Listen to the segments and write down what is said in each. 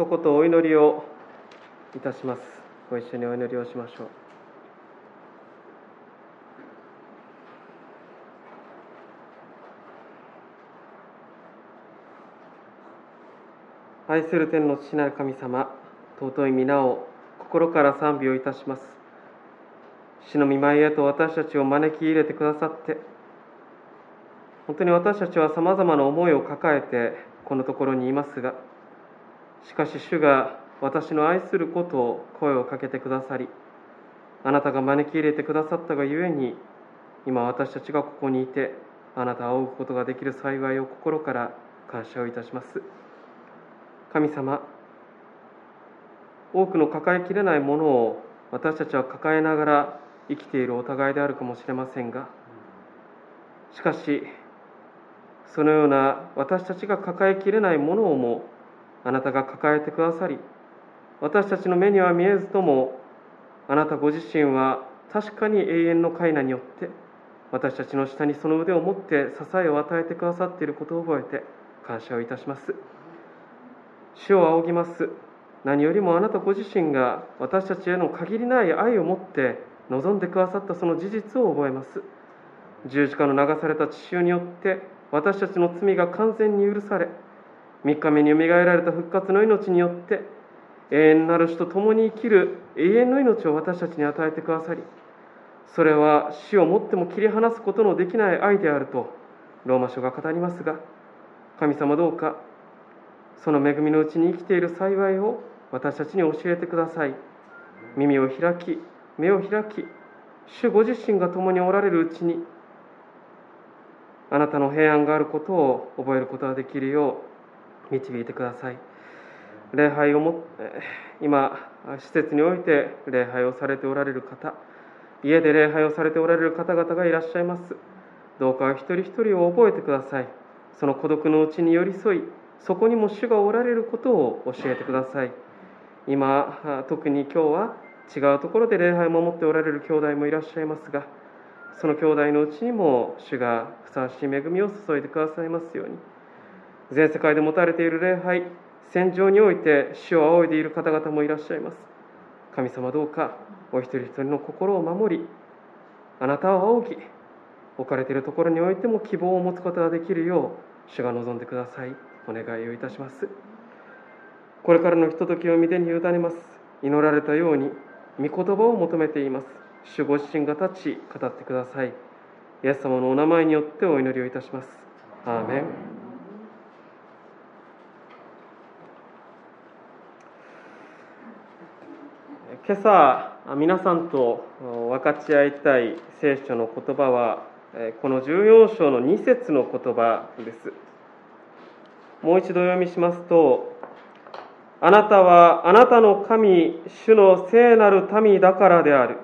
一言お祈りをいたします。ご一緒にお祈りをしましょう。愛する天の父なる神様尊い皆を心から賛美をいたします。死の見舞いへと私たちを招き入れてくださって本当に私たちはさまざまな思いを抱えてこのところにいますがしかし主が私の愛することを声をかけてくださりあなたが招き入れてくださったがゆえに今私たちがここにいてあなたを追うことができる幸いを心から感謝をいたします。神様多くの抱えきれないものを私たちは抱えながら生きているお互いであるかもしれませんがしかしそのような私たちが抱えきれないものをもあなたが抱えてくださり私たちの目には見えずともあなたご自身は確かに永遠の階段によって私たちの下にその腕を持って支えを与えてくださっていることを覚えて感謝をいたします。主を仰ぎます。何よりもあなたご自身が私たちへの限りない愛を持って望んでくださったその事実を覚えます。十字架の流された血潮によって私たちの罪が完全に許され3日目によみがえられた復活の命によって永遠なる死と共に生きる永遠の命を私たちに与えてくださりそれは死をもっても切り離すことのできない愛であるとローマ書が語りますが神様どうかその恵みのうちに生きている幸いを私たちに教えてください。耳を開き目を開き主ご自身が共におられるうちにあなたの平安があることを覚えることができるよう導いてください。礼拝をも今施設において礼拝をされておられる方家で礼拝をされておられる方々がいらっしゃいます。どうか一人一人を覚えてください。その孤独のうちに寄り添いそこにも主がおられることを教えてください。今特に今日は違うところで礼拝を守っておられる兄弟もいらっしゃいますがその兄弟のうちにも主がふさわしい恵みを注いでくださいますように。全世界で持たれている礼拝戦場において主を仰いでいる方々もいらっしゃいます。神様どうかお一人一人の心を守りあなたを仰ぎ置かれているところにおいても希望を持つことができるよう主が望んでください。お願いをいたします。これからのひとときを御手に委ねます。祈られたように御言葉を求めています。主ご自身が立ち語ってください。イエス様のお名前によってお祈りをいたします。アーメン。今朝皆さんと分かち合いたい聖書の言葉はこの14章の2節の言葉です。もう一度読みしますとあなたはあなたの神主の聖なる民だからである。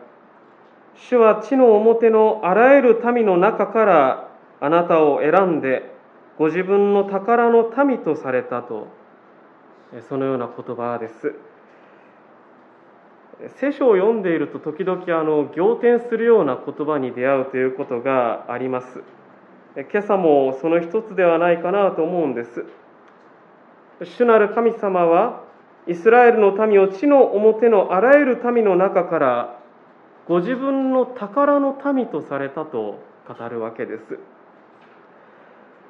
主は地の表のあらゆる民の中からあなたを選んでご自分の宝の民とされたと。そのような言葉です。聖書を読んでいると時々あの仰天するような言葉に出会うということがあります今朝もその一つではないかなと思うんです主なる神様はイスラエルの民を地の表のあらゆる民の中からご自分の宝の民とされたと語るわけです。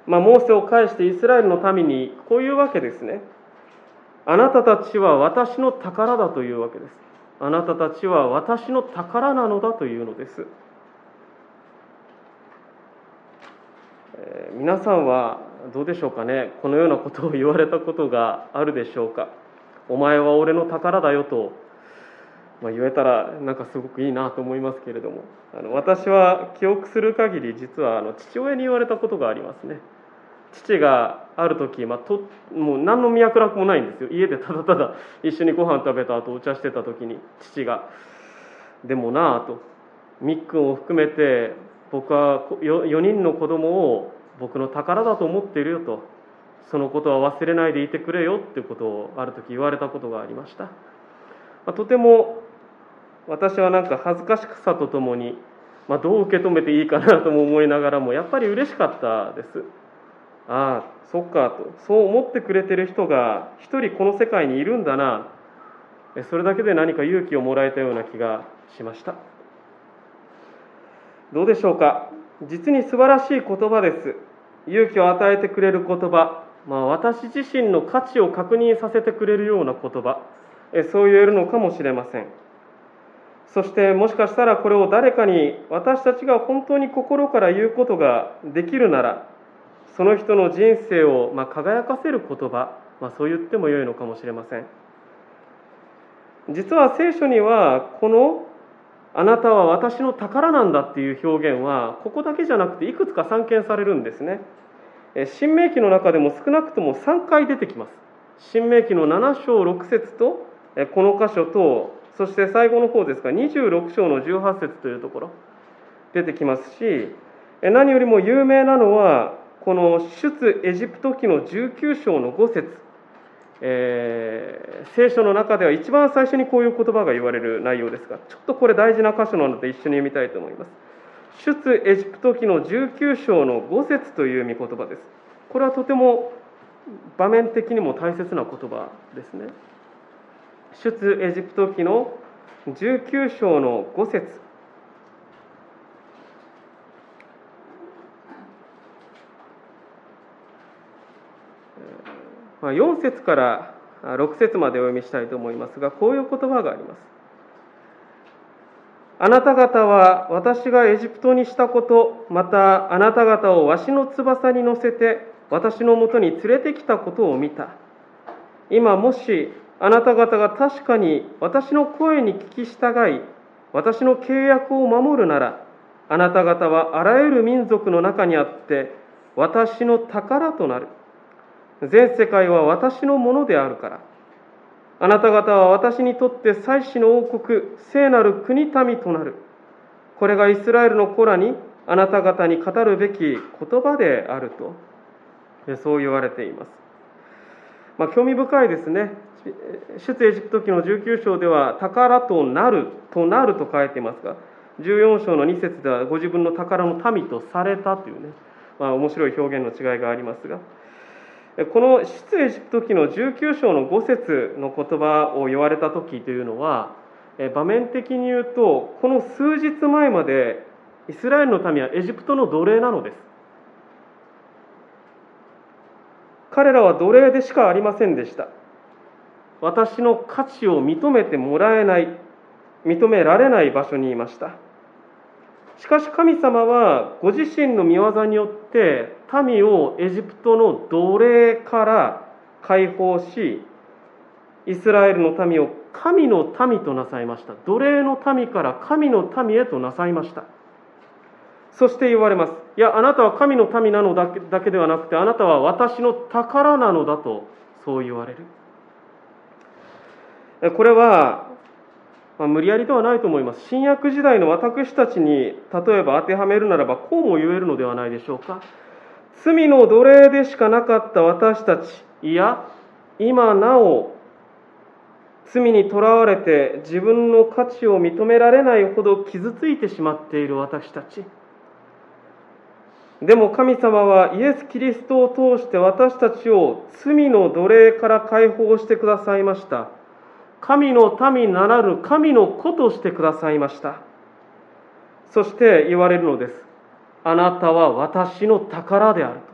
まあ、モーセを介してイスラエルの民にこういうわけですね。あなたたちは私の宝だというわけです。あなたたちは私の宝なのだというのです。皆さんはどうでしょうかね？このようなことを言われたことがあるでしょうか？お前は俺の宝だよと、まあ、言えたらなんかすごくいいなと思いますけれども。あの私は記憶する限り実はあの父親に言われたことがありますね。父がある時、まあ、ともう何の脈絡もないんですよ。家でただただ一緒にご飯食べた後お茶してた時に父が「でもなあ」と「みっくんを含めて僕は 4, 人の子供を僕の宝だと思っているよとそのことは忘れないでいてくれよっていうことをある時言われたことがありました、まあ、とても私はなんか恥ずかしさとともに、まあ、どう受け止めていいかなとも思いながらもやっぱり嬉しかったです。ああそっかと。そう思ってくれてる人が一人この世界にいるんだな。それだけで何か勇気をもらえたような気がしました。どうでしょうか。実に素晴らしい言葉です。勇気を与えてくれる言葉、まあ、私自身の価値を確認させてくれるような言葉。そう言えるのかもしれません。そしてもしかしたらこれを誰かに私たちが本当に心から言うことができるならその人の人生をま輝かせる言葉、まあ、そう言ってもよいのかもしれません。実は聖書にはこの「あなたは私の宝なんだ」っていう表現はここだけじゃなくていくつか散見されるんですね。新明記の中でも少なくとも3回出てきます。新明記の7章6節とこの箇所とそして最後の方ですが26章の18節というところ出てきますし何よりも有名なのはこの出エジプト記の19章の5節。えー、聖書の中では一番最初にこういう言葉が言われる内容ですがちょっとこれ大事な箇所なので一緒に読みたいと思います。出エジプト記の19章の5節という御言葉です。これはとても場面的にも大切な言葉ですね。出エジプト記の19章の5節。4節から6節までお読みしたいと思いますがこういう言葉があります。あなた方は私がエジプトにしたことまたあなた方をわしの翼に乗せて私のもとに連れてきたことを見た。今もしあなた方が確かに私の声に聞き従い私の契約を守るならあなた方はあらゆる民族の中にあって私の宝となる。全世界は私のものであるから。あなた方は私にとって祭司の王国聖なる国民となる。これがイスラエルの子らにあなた方に語るべき言葉であると。そう言われています、まあ、興味深いですね。出エジプト記の19章では宝となるとなると書いていますが14章の2節ではご自分の宝の民とされたというね、まあ、面白い表現の違いがありますが。この出エジプト記の19章の5節の言葉を言われた時というのは場面的に言うとこの数日前までイスラエルの民はエジプトの奴隷なのです。彼らは奴隷でしかありませんでした。私の価値を認めてもらえない認められない場所にいました。しかし神様はご自身の御業によって民をエジプトの奴隷から解放しイスラエルの民を神の民となさいました。奴隷の民から神の民へとなさいました。そして言われます。いやあなたは神の民なのだけだけではなくてあなたは私の宝なのだとそう言われる。これは、まあ、無理やりではないと思います。新約時代の私たちに例えば当てはめるならばこうも言えるのではないでしょうか。罪の奴隷でしかなかった私たち、いや、今なお罪にとらわれて自分の価値を認められないほど傷ついてしまっている私たち。でも神様はイエス・キリストを通して私たちを罪の奴隷から解放してくださいました。神の民ならぬ神の子としてくださいました。そして言われるのです。あなたは私の宝であると。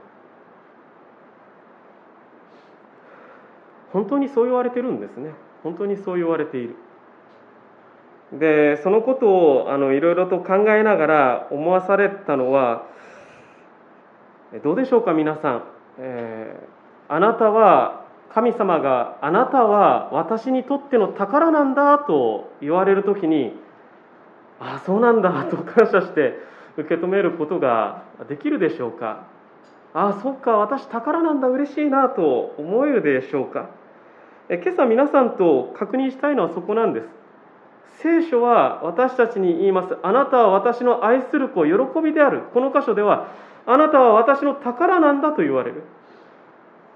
本当にそう言われてるんですね。本当にそう言われている。でそのことをあのいろいろと考えながら思わされたのはどうでしょうか皆さん、えー、あなたは神様があなたは私にとっての宝なんだと言われる時にああそうなんだと感謝して受け止めることができるでしょうか。ああそっか私宝なんだ嬉しいなと思えるでしょうか。え今朝皆さんと確認したいのはそこなんです。聖書は私たちに言います。あなたは私の愛する子喜びである。この箇所ではあなたは私の宝なんだと言われる。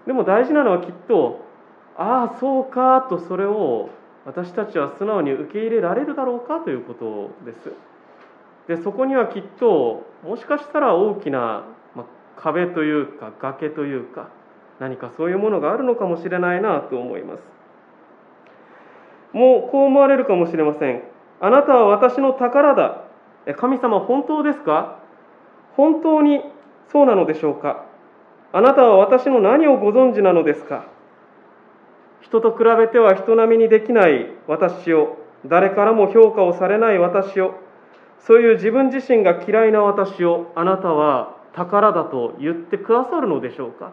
でも大事なのはきっとああそうかとそれを私たちは素直に受け入れられるだろうかということです。でそこにはきっともしかしたら大きな、まあ壁というか崖というか何かそういうものがあるのかもしれないなと思います。もうこう思われるかもしれません。あなたは私の宝だ。神様本当ですか？本当にそうなのでしょうか？あなたは私の何をご存知なのですか？人と比べては人並みにできない私を誰からも評価をされない私をそういう自分自身が嫌いな私をあなたは宝だと言ってくださるのでしょうか？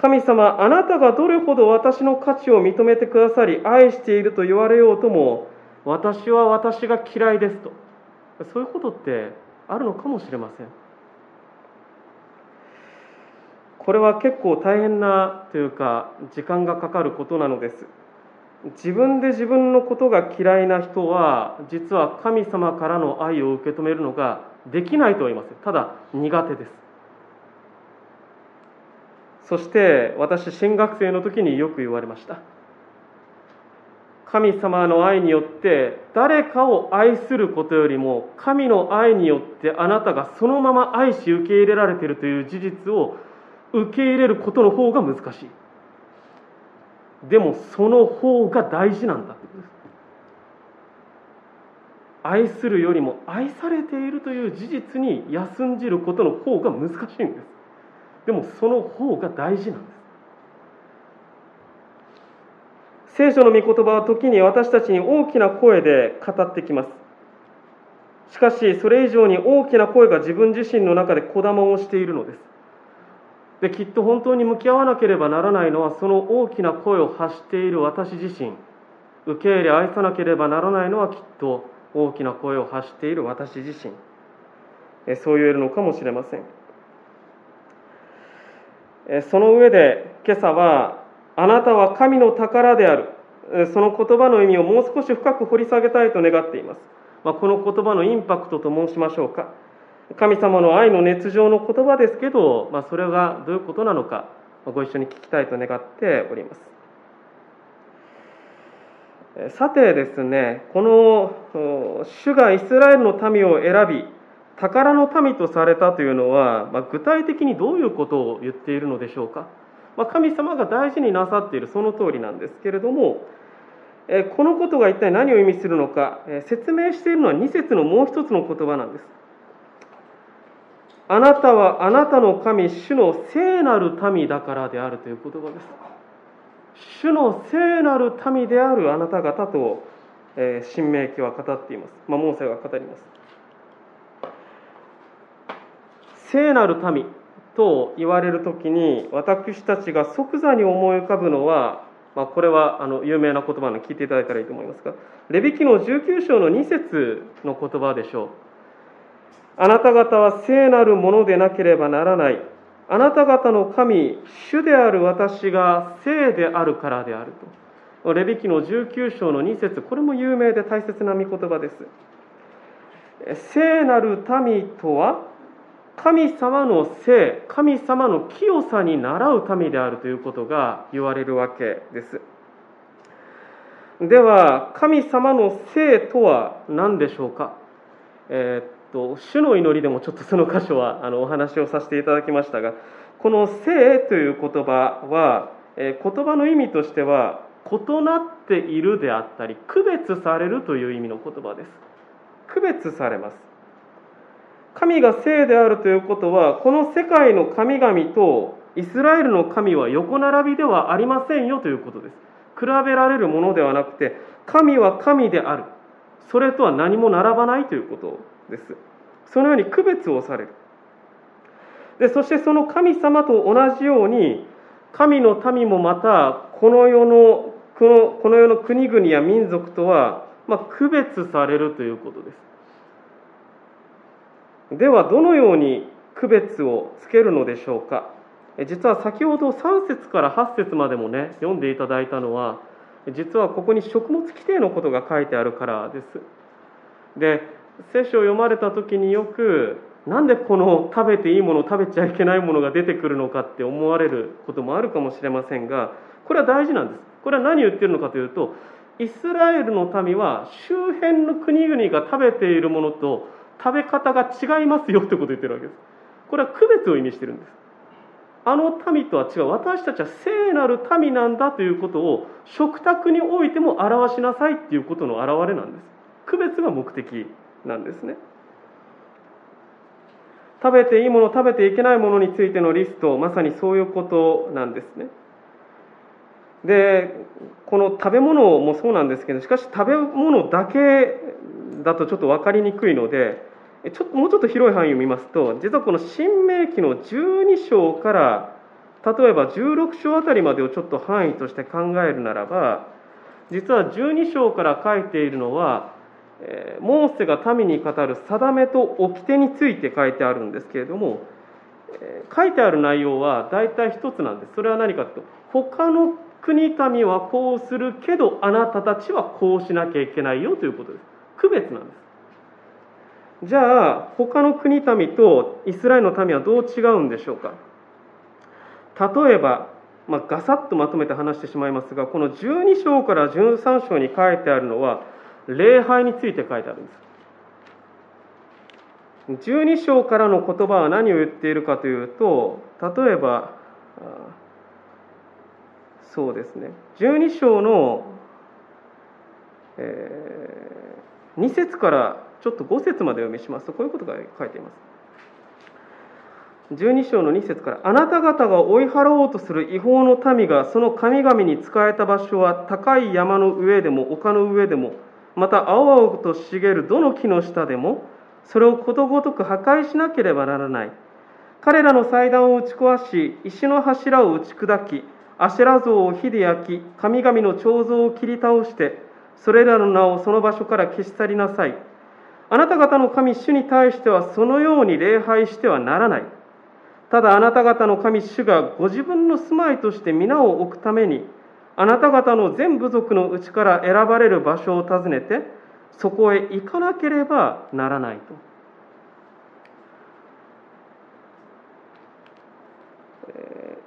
神様あなたがどれほど私の価値を認めてくださり愛していると言われようとも私は私が嫌いですと。そういうことってあるのかもしれません。これは結構大変なというか時間がかかることなのです。自分で自分のことが嫌いな人は実は神様からの愛を受け止めるのができないと言いますただ苦手です。そして私新学生の時によく言われました。神様の愛によって誰かを愛することよりも神の愛によってあなたがそのまま愛し受け入れられているという事実を受け入れることの方が難しい。でもその方が大事なんだってことです。愛するよりも愛されているという事実に休んじることの方が難しいんです。でもその方が大事なんです。聖書の御言葉は時に私たちに大きな声で語ってきます。しかしそれ以上に大きな声が自分自身の中でこだまをしているのです。できっと本当に向き合わなければならないのはその大きな声を発している私自身。受け入れ愛さなければならないのはきっと大きな声を発している私自身。そう言えるのかもしれません。その上で今朝はあなたは神の宝である。その言葉の意味をもう少し深く掘り下げたいと願っています、まあ、この言葉のインパクトと申しましょうか。神様の愛の熱情の言葉ですけど、まあ、それがどういうことなのかご一緒に聞きたいと願っております。さてですねこの主がイスラエルの民を選び宝の民とされたというのは、まあ、具体的にどういうことを言っているのでしょうか、まあ、神様が大事になさっているその通りなんですけれどもこのことが一体何を意味するのか説明しているのは2節のもう一つの言葉なんです。あなたはあなたの神、主の聖なる民だからであるという言葉です。主の聖なる民であるあなた方と、えー、新明記は語っています。まあ、モーセが語ります。聖なる民と言われるときに、私たちが即座に思い浮かぶのは、まあ、これはあの有名な言葉の聞いていただいたらいいと思いますが、レビキの19章の2節の言葉でしょう。あなた方は聖なるものでなければならない。あなた方の神、主である私が聖であるからであると。レビキの19章の2節これも有名で大切な御言葉です。聖なる民とは、神様の聖、神様の清さに倣う民であるということが言われるわけです。では、神様の聖とは何でしょうか、えーと主の祈りでもちょっとその箇所はあのお話をさせていただきましたがこの「聖」という言葉は、え、言葉の意味としては異なっているであったり区別されるという意味の言葉です。区別されます。神が聖であるということはこの世界の神々とイスラエルの神は横並びではありませんよということです。比べられるものではなくて神は神である。それとは何も並ばないということ。です。そのように区別をされる。でそしてその神様と同じように神の民もまたこの世のこのこの世の国々や民族とは、まあ、区別されるということです。ではどのように区別をつけるのでしょうか。実は先ほど3節から8節までもね読んでいただいたのは実はここに食物規定のことが書いてあるからです。で聖書を読まれた時によくなんでこの食べていいもの食べちゃいけないものが出てくるのかって思われることもあるかもしれませんがこれは大事なんです。これは何を言ってるのかというとイスラエルの民は周辺の国々が食べているものと食べ方が違いますよということを言ってるわけです。これは区別を意味してるんです。あの民とは違う。私たちは聖なる民なんだということを食卓においても表しなさいっていうことの表れなんです。区別が目的。なんですね。食べていいもの食べていけないものについてのリストまさにそういうことなんですね。でこの食べ物もそうなんですけどしかし食べ物だけだとちょっと分かりにくいのでちょっともうちょっと広い範囲を見ますと実はこの新明記の12章から例えば16章あたりまでをちょっと範囲として考えるならば実は12章から書いているのはモーセが民に語る定めと掟について書いてあるんですけれども書いてある内容は大体一つなんです。それは何かというと他の国民はこうするけどあなたたちはこうしなきゃいけないよということです。区別なんです。じゃあ他の国民とイスラエルの民はどう違うんでしょうか。例えば、まあ、ガサッとまとめて話してしまいますがこの12章から13章に書いてあるのは礼拝について書いてあるんです。12章からの言葉は何を言っているかというと例えばそうですね。12章の、えー、2節からちょっと5節まで読みしますとこういうことが書いています。12章の2節からあなた方が追い払おうとする違法の民がその神々に仕えた場所は高い山の上でも丘の上でもまた青々と茂るどの木の下でもそれをことごとく破壊しなければならない。彼らの祭壇を打ち壊し石の柱を打ち砕きアシェラ像を火で焼き神々の彫像を切り倒してそれらの名をその場所から消し去りなさい。あなた方の神主に対してはそのように礼拝してはならない。ただあなた方の神主がご自分の住まいとして皆を置くためにあなた方の全部族のうちから選ばれる場所を訪ねてそこへ行かなければならないと。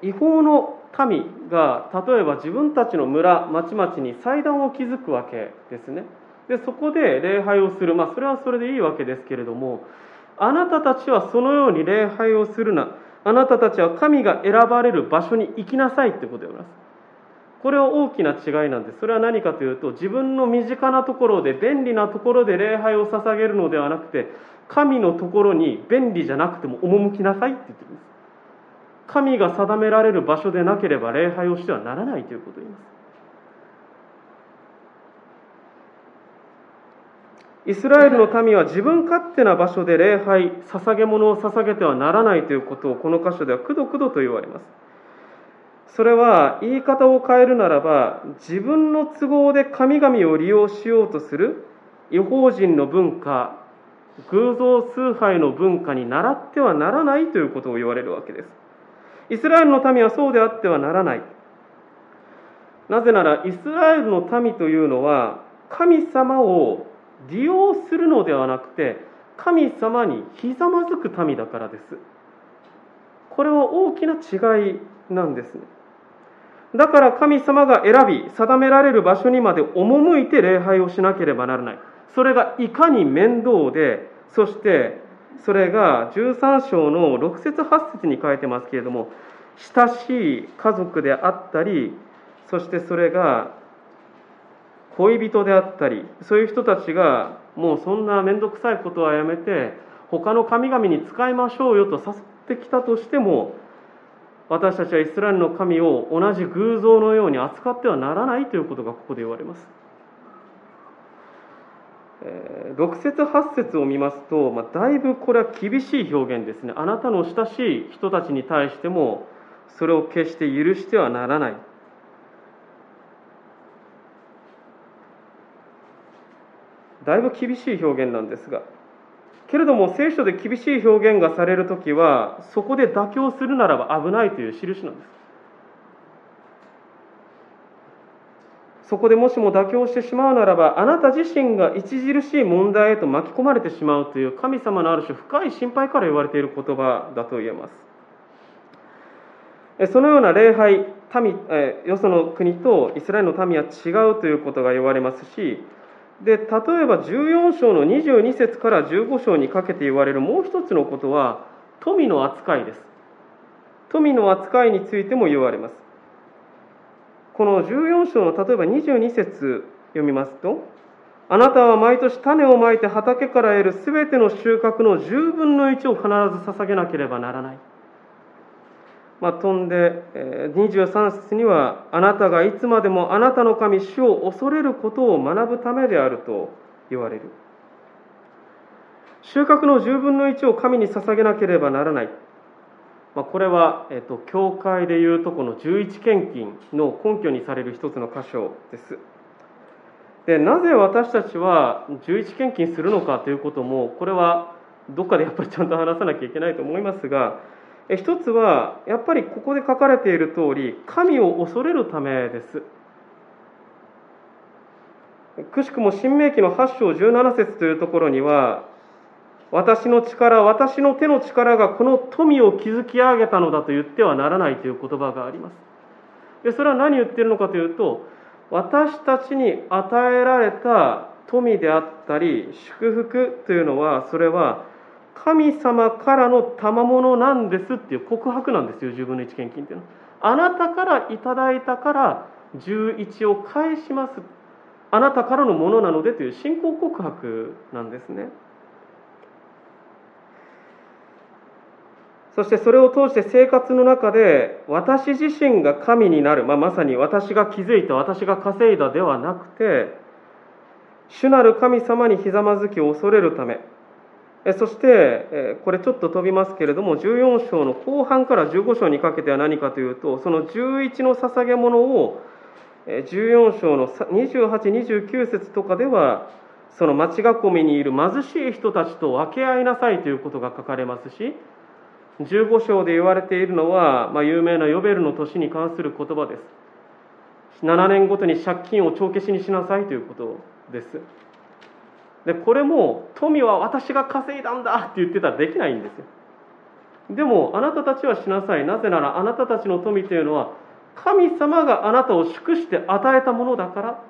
違法の民が例えば自分たちの村町々に祭壇を築くわけですね。でそこで礼拝をする。まあそれはそれでいいわけですけれどもあなたたちはそのように礼拝をするな。あなたたちは神が選ばれる場所に行きなさいってことでございます。これは大きな違いなんです。それは何かというと自分の身近なところで便利なところで礼拝を捧げるのではなくて神のところに便利じゃなくても赴きなさいって言ってるんです。神が定められる場所でなければ礼拝をしてはならないということを言います。イスラエルの民は自分勝手な場所で礼拝、捧げ物を捧げてはならないということをこの箇所ではくどくどと言われます。それは言い方を変えるならば自分の都合で神々を利用しようとする違法人の文化偶像崇拝の文化に倣ってはならないということを言われるわけです。イスラエルの民はそうであってはならない。なぜならイスラエルの民というのは神様を利用するのではなくて神様にひざまずく民だからです。これは大きな違いなんですね。だから神様が選び定められる場所にまで赴いて礼拝をしなければならない。それがいかに面倒でそしてそれが13章の6節8節に書いてますけれども親しい家族であったりそしてそれが恋人であったりそういう人たちがもうそんな面倒くさいことはやめて他の神々に使いましょうよと誘ってきたとしても私たちはイスラエルの神を同じ偶像のように扱ってはならないということがここで言われます。6節8節を見ますと、まあ、だいぶこれは厳しい表現ですね。あなたの親しい人たちに対してもそれを決して許してはならない。だいぶ厳しい表現なんですがけれども聖書で厳しい表現がされるときはそこで妥協するならば危ないという印なんです。そこでもしも妥協してしまうならばあなた自身が著しい問題へと巻き込まれてしまうという神様のある種深い心配から言われている言葉だと言えます。そのような礼拝民よその国とイスラエルの民は違うということが言われますしで例えば14章の22節から15章にかけて言われるもう一つのことは富の扱いです富の扱いについても言われますこの14章の例えば22節読みますとあなたは毎年種をまいて畑から得るすべての収穫の10分の1を必ず捧げなければならない。まあ、飛んで23節にはあなたがいつまでもあなたの神主を恐れることを学ぶためであると言われる。収穫の10分の1を神に捧げなければならない。まあ、これは、えっと、教会でいうとこの11献金の根拠にされる一つの箇所です。でなぜ私たちは11献金するのかということもこれはどっかでやっぱりちゃんと話さなきゃいけないと思いますが一つはやっぱりここで書かれている通り神を恐れるためです。くしくも新明記の8章17節というところには私の力私の手の力がこの富を築き上げたのだと言ってはならないという言葉があります。でそれは何言ってるのかというと私たちに与えられた富であったり祝福というのはそれは神様からの賜物なんですっていう告白なんですよ10分の1献金っていうの。はあなたからいただいたから11を返します。あなたからのものなのでという信仰告白なんですね。そしてそれを通して生活の中で私自身が神になる、まあ、まさに私が気づいた私が稼いだではなくて主なる神様にひざまずきを恐れるためそしてこれちょっと飛びますけれども14章の後半から15章にかけては何かというとその11の捧げ物を14章の2829節とかではその町囲みにいる貧しい人たちと分け合いなさいということが書かれますし15章で言われているのは、まあ、有名なヨベルの年に関する言葉です。7年ごとに借金を帳消しにしなさいということです。で、これも富は私が稼いだんだって言ってたらできないんですよ。でも、あなたたちはしなさい。なぜなら、あなたたちの富というのは、神様があなたを祝して与えたものだから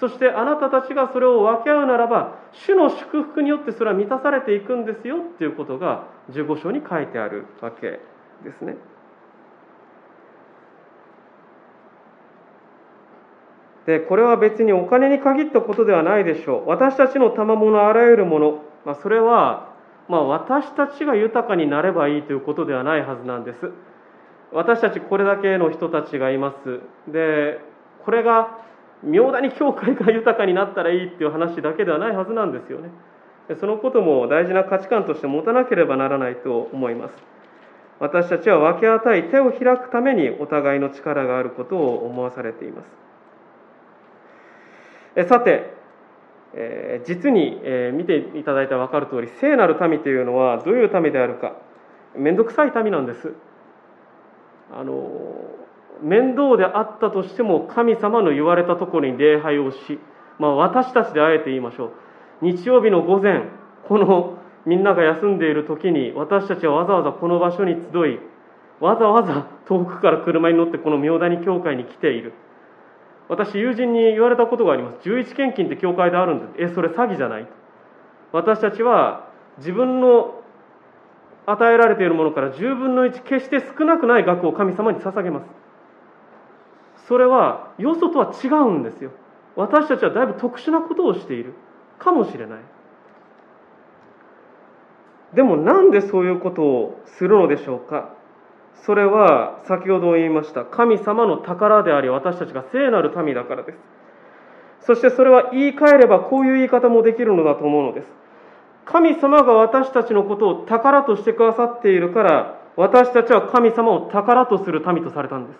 そしてあなたたちがそれを分け合うならば主の祝福によってそれは満たされていくんですよっていうことが15章に書いてあるわけですね。でこれは別にお金に限ったことではないでしょう。私たちの賜物あらゆるもの、まあ、それは、まあ、私たちが豊かになればいいということではないはずなんです。私たちこれだけの人たちがいます。でこれが妙だに教会が豊かになったらいいっていう話だけではないはずなんですよね。そのことも大事な価値観として持たなければならないと思います。私たちは分け与え手を開くためにお互いの力があることを思わされています。さてえ実にえ見ていただいたら分かる通り聖なる民というのはどういう民であるか。面倒くさい民なんです。あの面倒であったとしても神様の言われたところに礼拝をし、まあ、私たちであえて言いましょう。日曜日の午前このみんなが休んでいる時に私たちはわざわざこの場所に集いわざわざ遠くから車に乗ってこの明谷教会に来ている。私友人に言われたことがあります。11献金って教会であるんだ。えそれ詐欺じゃない？私たちは自分の与えられているものから10分の1決して少なくない額を神様に捧げます。それはよそとは違うんですよ。私たちはだいぶ特殊なことをしている。かもしれない。でもなんでそういうことをするのでしょうか？それは先ほど言いました神様の宝であり私たちが聖なる民だからです。そしてそれは言い換えればこういう言い方もできるのだと思うのです。神様が私たちのことを宝としてくださっているから私たちは神様を宝とする民とされたんです。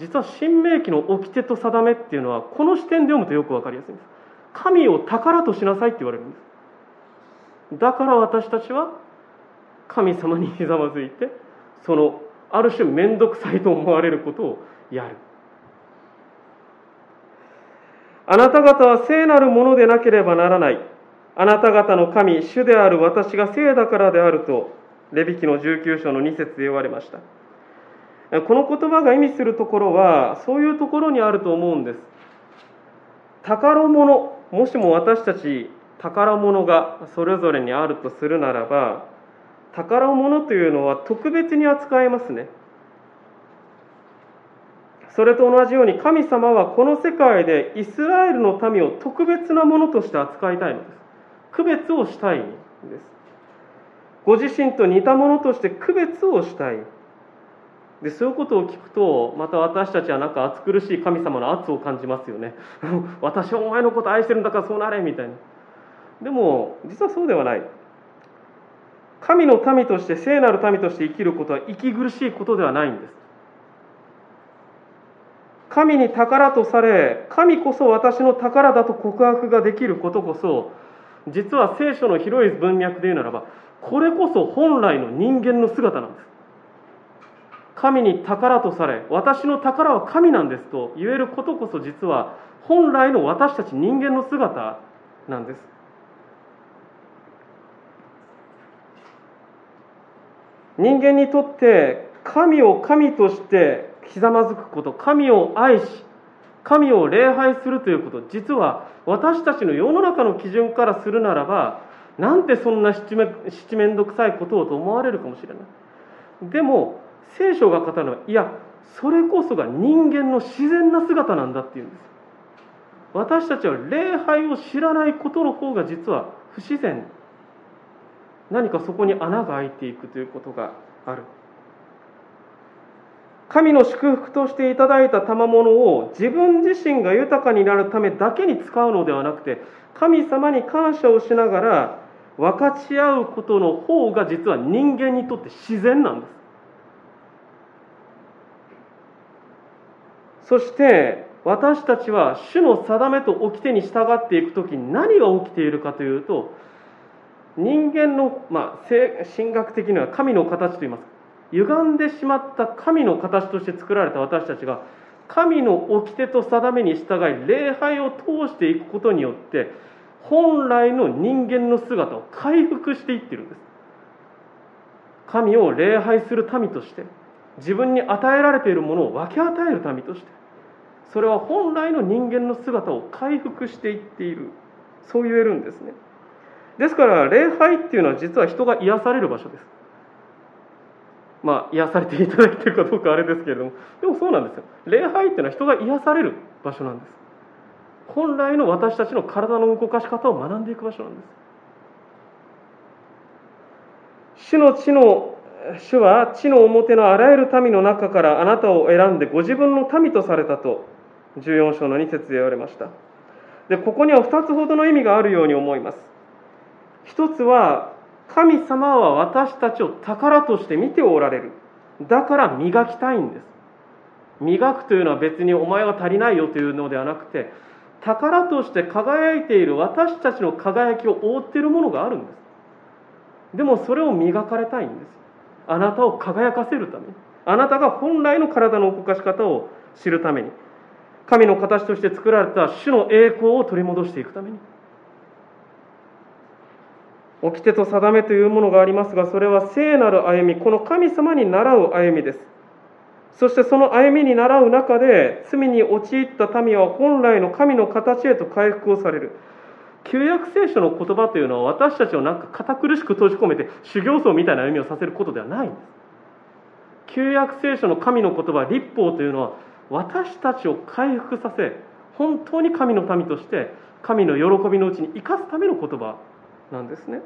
実は新明記の掟と定めっていうのはこの視点で読むとよく分かりやすいんです。神を宝としなさいって言われるんです。だから私たちは神様にひざまずいてそのある種面倒くさいと思われることをやる。あなた方は聖なるものでなければならない。あなた方の神主である私が聖だからであるとレビキの19章の2節で言われました。この言葉が意味するところはそういうところにあると思うんです。宝物もしも私たち宝物がそれぞれにあるとするならば宝物というのは特別に扱えますね。それと同じように神様はこの世界でイスラエルの民を特別なものとして扱いたいのです。区別をしたいんです。ご自身と似たものとして区別をしたい。でそういうことを聞くとまた私たちはなんか暑苦しい神様の圧を感じますよね。私はお前のこと愛してるんだからそうなれみたいな。でも実はそうではない。神の民として聖なる民として生きることは息苦しいことではないんです。神に宝とされ神こそ私の宝だと告白ができることこそ実は聖書の広い文脈で言うならばこれこそ本来の人間の姿なんです。神に宝とされ私の宝は神なんですと言えることこそ実は本来の私たち人間の姿なんです。人間にとって神を神としてひざまずくこと神を愛し神を礼拝するということ。実は私たちの世の中の基準からするならばなんてそんな七面倒くさいことをと思われるかもしれない。でも聖書が語るのはいやそれこそが人間の自然な姿なんだっていうんです。私たちは礼拝を知らないことの方が実は不自然。何かそこに穴が開いていくということがある。神の祝福としていただいた賜物を自分自身が豊かになるためだけに使うのではなくて神様に感謝をしながら分かち合うことの方が実は人間にとって自然なんです。そして私たちは主の定めと掟に従っていく時に何が起きているかというと人間の、まあ、神学的には神の形といいます。歪んでしまった神の形として作られた私たちが神の掟と定めに従い礼拝を通していくことによって本来の人間の姿を回復していってるんです。神を礼拝する民として自分に与えられているものを分け与える民としてそれは本来の人間の姿を回復していっている。そう言えるんですね。ですから礼拝っていうのは実は人が癒される場所です。まあ癒されていただいてるかどうかあれですけれども。でもそうなんですよ。礼拝っていうのは人が癒される場所なんです。本来の私たちの体の動かし方を学んでいく場所なんです。主の地の主は地の表のあらゆる民の中からあなたを選んでご自分の民とされたと14章の2節で言われました。でここには2つほどの意味があるように思います。一つは神様は私たちを宝として見ておられる。だから磨きたいんです。磨くというのは別にお前は足りないよというのではなくて宝として輝いている私たちの輝きを覆っているものがあるんです。でもそれを磨かれたいんです。あなたを輝かせるために。あなたが本来の体の動かし方を知るために。神の形として作られた主の栄光を取り戻していくために。掟と定めというものがありますがそれは聖なる歩みこの神様に倣う歩みです。そしてその歩みに倣う中で罪に陥った民は本来の神の形へと回復をされる。旧約聖書の言葉というのは私たちをなんか堅苦しく閉じ込めて修行僧みたいな歩みをさせることではないんです。旧約聖書の神の言葉立法というのは私たちを回復させ本当に神の民として神の喜びのうちに生かすための言葉。なんですね。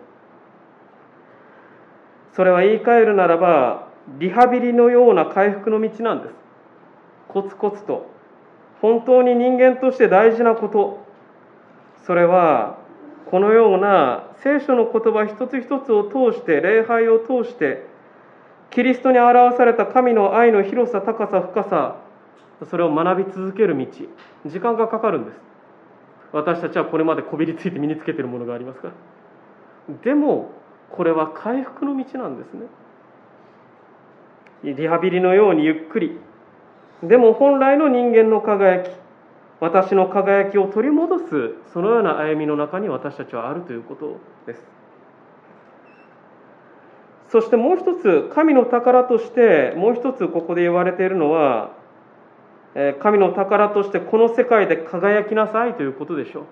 それは言い換えるならばリハビリのような回復の道なんです。コツコツと。本当に人間として大事なこと。それはこのような聖書の言葉一つ一つを通して礼拝を通してキリストに表された神の愛の広さ高さ深さそれを学び続ける道。時間がかかるんです。私たちはこれまでこびりついて身につけているものがありますから。でもこれは回復の道なんですね。リハビリのようにゆっくり。でも本来の人間の輝き私の輝きを取り戻すそのような歩みの中に私たちはあるということです。そしてもう一つ神の宝としてもう一つここで言われているのは神の宝としてこの世界で輝きなさいということでしょう。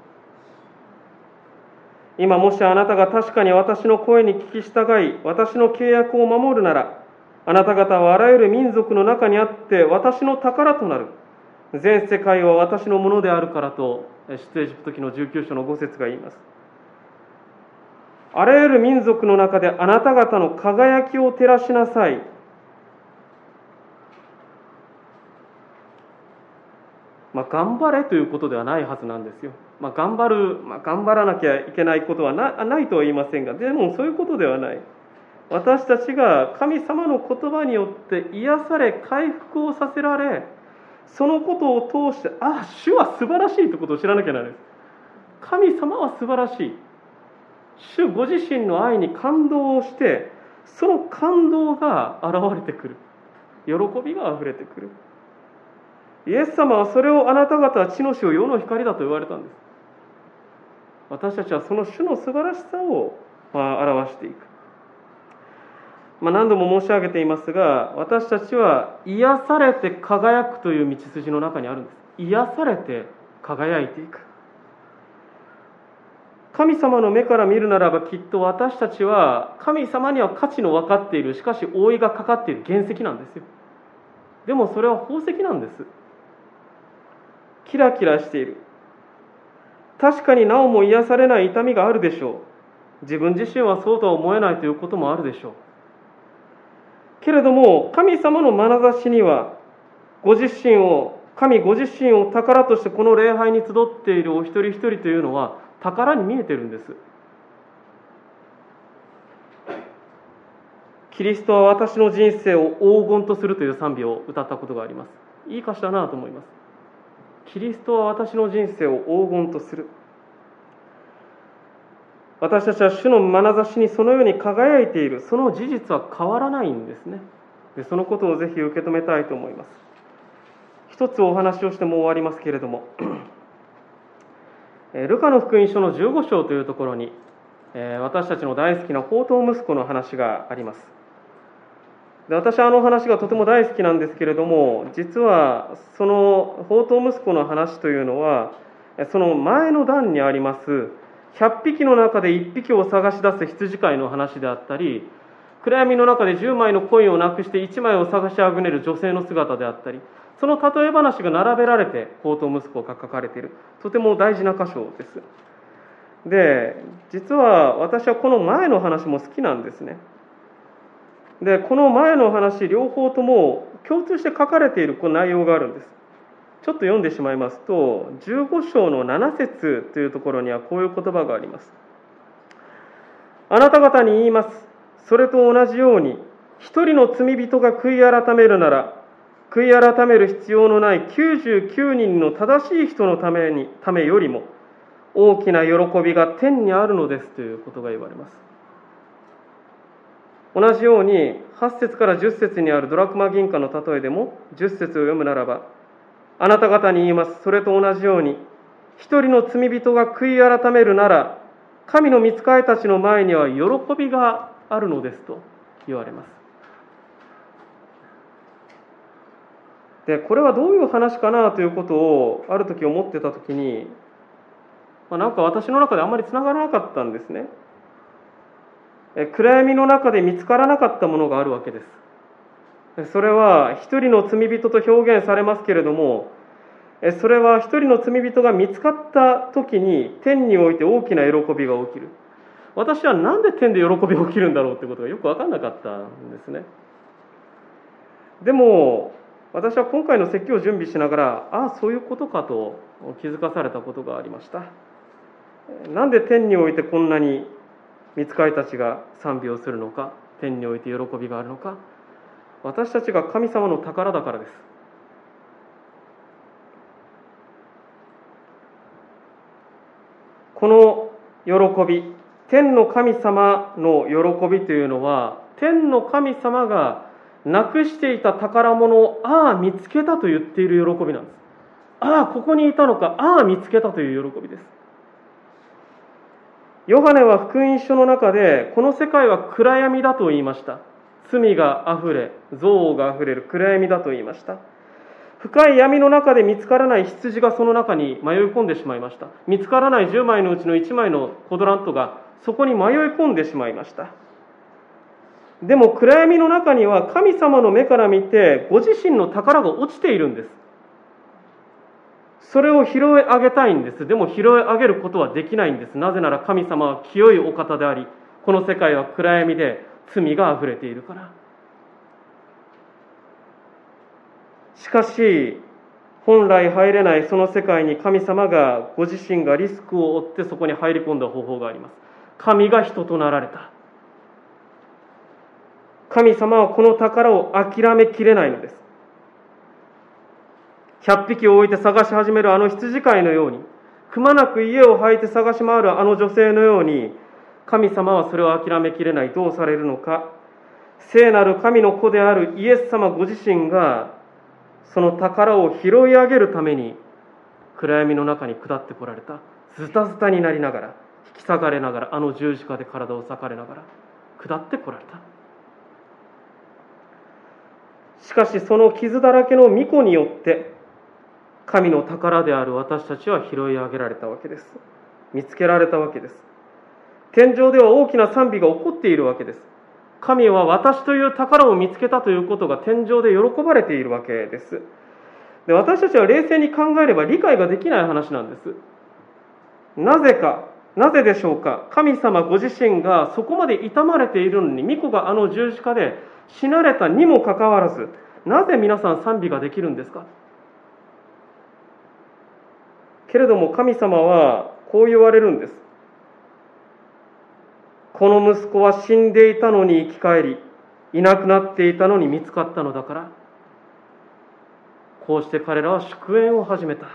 今もしあなたが確かに私の声に聞き従い私の契約を守るならあなた方はあらゆる民族の中にあって私の宝となる。全世界は私のものであるからと出エジプト記の19章の5節が言います。あらゆる民族の中であなた方の輝きを照らしなさい。まあ、頑張れということではないはずなんですよ。まあ、頑張る、まあ、頑張らなきゃいけないことはなないとは言いませんが、でもそういうことではない。私たちが神様の言葉によって癒され、回復をさせられ、そのことを通して、ああ、主は素晴らしいということを知らなきゃならないです。神様は素晴らしい。主ご自身の愛に感動をして、その感動が現れてくる。喜びがあふれてくる。イエス様はそれをあなた方は地の死を世の光だと言われたんです。私たちはその主の素晴らしさを表していく、まあ、何度も申し上げていますが私たちは癒されて輝くという道筋の中にあるんです。癒されて輝いていく。神様の目から見るならばきっと私たちは神様には価値の分かっている。しかし覆いがかかっている。原石なんですよ。でもそれは宝石なんです。キラキラしている。確かになおも癒されない痛みがあるでしょう。自分自身はそうとは思えないということもあるでしょう。けれども神様の眼差しにはご自身を神ご自身を宝としてこの礼拝に集っているお一人一人というのは宝に見えてるんです。キリストは私の人生を黄金とするという賛美を歌ったことがあります。いい歌詞だなと思います。キリストは私の人生を黄金とする。私たちは主の眼差しにそのように輝いている。その事実は変わらないんですね。でそのことをぜひ受け止めたいと思います。一つお話をしても終わりますけれども。ルカの福音書の15章というところに私たちの大好きな宝刀息子の話があります。で私はあの話がとても大好きなんですけれども実はその宝刀息子の話というのはその前の段にあります100匹の中で1匹を探し出す羊飼いの話であったり暗闇の中で10枚のコインをなくして1枚を探しあぐねる女性の姿であったりその例え話が並べられて宝刀息子が書かれている。とても大事な箇所です。で実は私はこの前の話も好きなんですね。でこの前のお話両方とも共通して書かれているこの内容があるんです。ちょっと読んでしまいますと15章の7節というところにはこういう言葉があります。あなた方に言います。それと同じように一人の罪人が悔い改めるなら悔い改める必要のない99人の正しい人のためにためよりも大きな喜びが天にあるのですということが言われます。同じように8節から10節にあるドラクマ銀貨の例えでも10節を読むならばあなた方に言います。それと同じように一人の罪人が悔い改めるなら神の御使いたちの前には喜びがあるのですと言われます。でこれはどういう話かなということをある時思ってた時に、まあ、なんか私の中であんまりつながらなかったんですね。暗闇の中で見つからなかったものがあるわけです。それは一人の罪人と表現されますけれどもそれは一人の罪人が見つかった時に天において大きな喜びが起きる。私は何で天で喜びが起きるんだろうということがよく分かんなかったんですね。でも私は今回の説教を準備しながらああそういうことかと気づかされたことがありました。なんで天においてこんなに見つかりたちが賛美をするのか天において喜びがあるのか私たちが神様の宝だからです。この喜び天の神様の喜びというのは天の神様がなくしていた宝物をああ見つけたと言っている喜びなんです。ああここにいたのかああ見つけたという喜びです。ヨハネは福音書の中でこの世界は暗闇だと言いました。罪があふれ憎悪があふれる暗闇だと言いました。深い闇の中で見つからない羊がその中に迷い込んでしまいました。見つからない10枚のうちの1枚のコドラントがそこに迷い込んでしまいました。でも暗闇の中には神様の目から見てご自身の宝が落ちているんです。それを拾い上げたいんです。でも拾い上げることはできないんです。なぜなら神様は清いお方でありこの世界は暗闇で罪があふれているから。しかし本来入れないその世界に神様がご自身がリスクを負ってそこに入り込んだ方法があります。神が人となられた。神様はこの宝を諦めきれないのです。100匹を置いて探し始めるあの羊飼いのようにくまなく家を履いて探し回るあの女性のように神様はそれを諦めきれない。どうされるのか。聖なる神の子であるイエス様ご自身がその宝を拾い上げるために暗闇の中に下ってこられた。ズタズタになりながら引き裂かれながらあの十字架で体を裂かれながら下ってこられた。しかしその傷だらけの巫女によって神の宝である私たちは拾い上げられたわけです。見つけられたわけです。天上では大きな賛美が起こっているわけです。神は私という宝を見つけたということが天上で喜ばれているわけです。で私たちは冷静に考えれば理解ができない話なんです。なぜかなぜでしょうか？神様ご自身がそこまで痛まれているのに巫女があの十字架で死なれたにもかかわらずなぜ皆さん賛美ができるんですか？けれども神様はこう言われるんです。この息子は死んでいたのに生き返りいなくなっていたのに見つかったのだからこうして彼らは祝宴を始めた。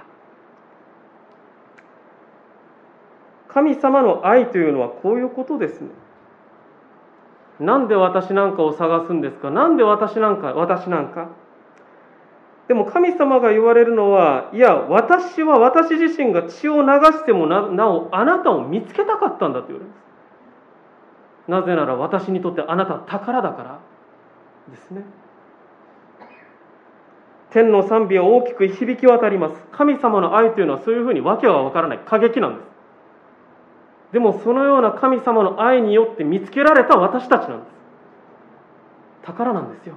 神様の愛というのはこういうことですね。なんで私なんかを探すんですか？なんで私なんか私なんか？でも神様が言われるのはいや私は私自身が血を流してもなおあなたを見つけたかったんだと言われます。なぜなら私にとってあなたは宝だから。ですね。天の賛美は大きく響き渡ります。神様の愛というのはそういうふうに訳は分からない。過激なんです。でもそのような神様の愛によって見つけられた私たちなんです。宝なんですよ。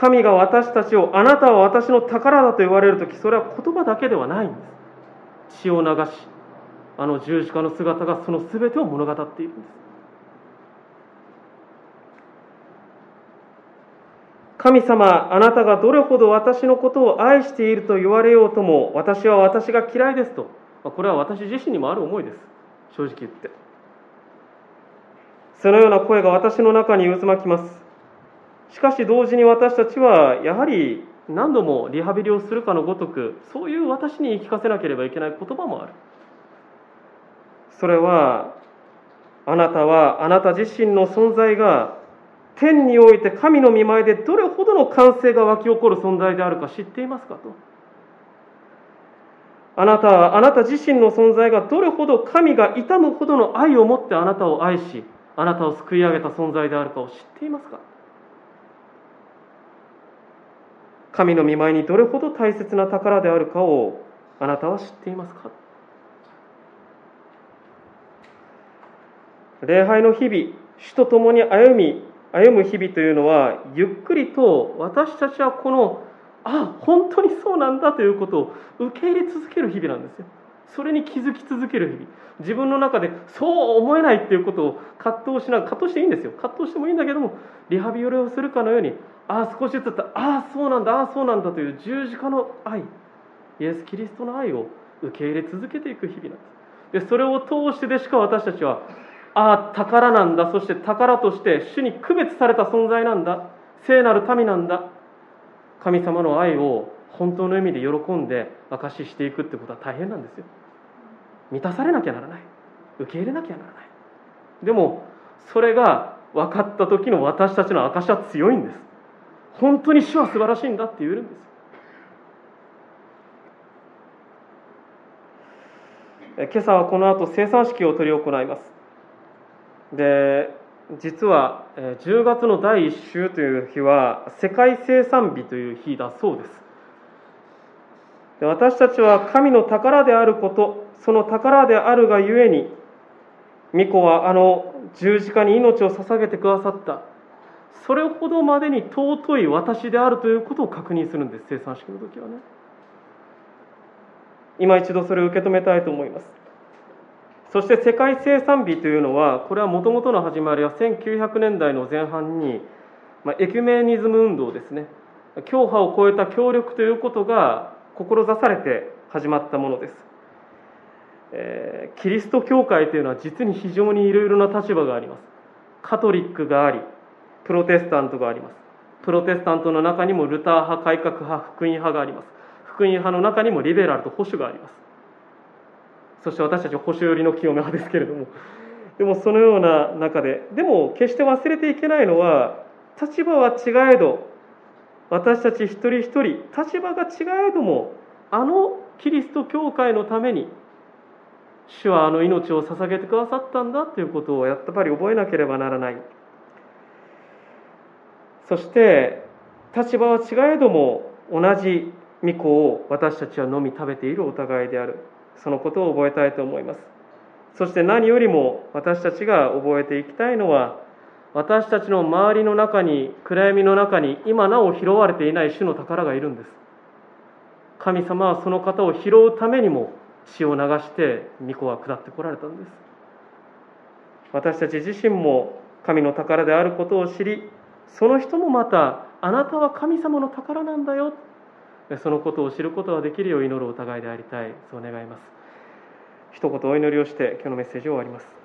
神が私たちをあなたは私の宝だと言われる時それは言葉だけではないんです。血を流しあの十字架の姿がその全てを物語っているんです。神様あなたがどれほど私のことを愛していると言われようとも私は私が嫌いですと。これは私自身にもある思いです。正直言って。そのような声が私の中に渦巻きます。しかし同時に私たちはやはり何度もリハビリをするかのごとくそういう私に言い聞かせなければいけない言葉もある。それはあなたはあなた自身の存在が天において神の見舞いでどれほどの歓声が湧き起こる存在であるか知っていますかと。あなたはあなた自身の存在がどれほど神が痛むほどの愛を持ってあなたを愛しあなたを救い上げた存在であるかを知っていますか。神の見舞いにどれほど大切な宝であるかをあなたは知っていますか？礼拝の日々主と共に歩み歩む日々というのはゆっくりと私たちはこのあ本当にそうなんだということを受け入れ続ける日々なんですよ。それに気づき続ける日々。自分の中でそう思えないっていうことを葛藤しながら葛藤していいんですよ。葛藤してもいいんだけどもリハビリをするかのようにああ少しずつああそうなんだああそうなんだという十字架の愛イエス・キリストの愛を受け入れ続けていく日々なんです。でそれを通してでしか私たちはああ宝なんだそして宝として主に区別された存在なんだ聖なる民なんだ神様の愛を本当の意味で喜んで証ししていくってことは大変なんですよ。満たされなきゃならない。受け入れなきゃならない。でもそれが分かった時の私たちの証は強いんです。本当に主は素晴らしいんだって言えるんです。今朝はこの後生産式を執り行います。で実は10月の第1週という日は世界生産日という日だそうです。私たちは神の宝であることその宝であるがゆえに御子はあの十字架に命を捧げてくださった。それほどまでに尊い私であるということを確認するんです。生産式の時はね。今一度それを受け止めたいと思います。そして世界生産日というのはこれはもともとの始まりは1900年代の前半に、まあ、エキュメニズム運動ですね。教派を超えた協力ということが志されて始まったものです、えーキリスト教会というのは実に非常にいろいろな立場があります。カトリックがありプロテスタントがあります。プロテスタントの中にもルター派改革派福音派があります。福音派の中にもリベラルと保守があります。そして私たちは保守寄りの清め派ですけれども。でもそのような中ででも決して忘れていけないのは立場は違えど私たち一人一人立場が違えどもあのキリスト教会のために主はあの命を捧げてくださったんだということをやっぱり覚えなければならない。そして立場は違えども同じ御子を私たちは飲み食べているお互いである。そのことを覚えたいと思います。そして何よりも私たちが覚えていきたいのは私たちの周りの中に暗闇の中に今なお拾われていない主の宝がいるんです。神様はその方を拾うためにも血を流して御子は下ってこられたんです。私たち自身も神の宝であることを知りその人もまたあなたは神様の宝なんだよ。そのことを知ることができるよう祈るお互いでありたい。そう願います。一言お祈りをして今日のメッセージを終わります。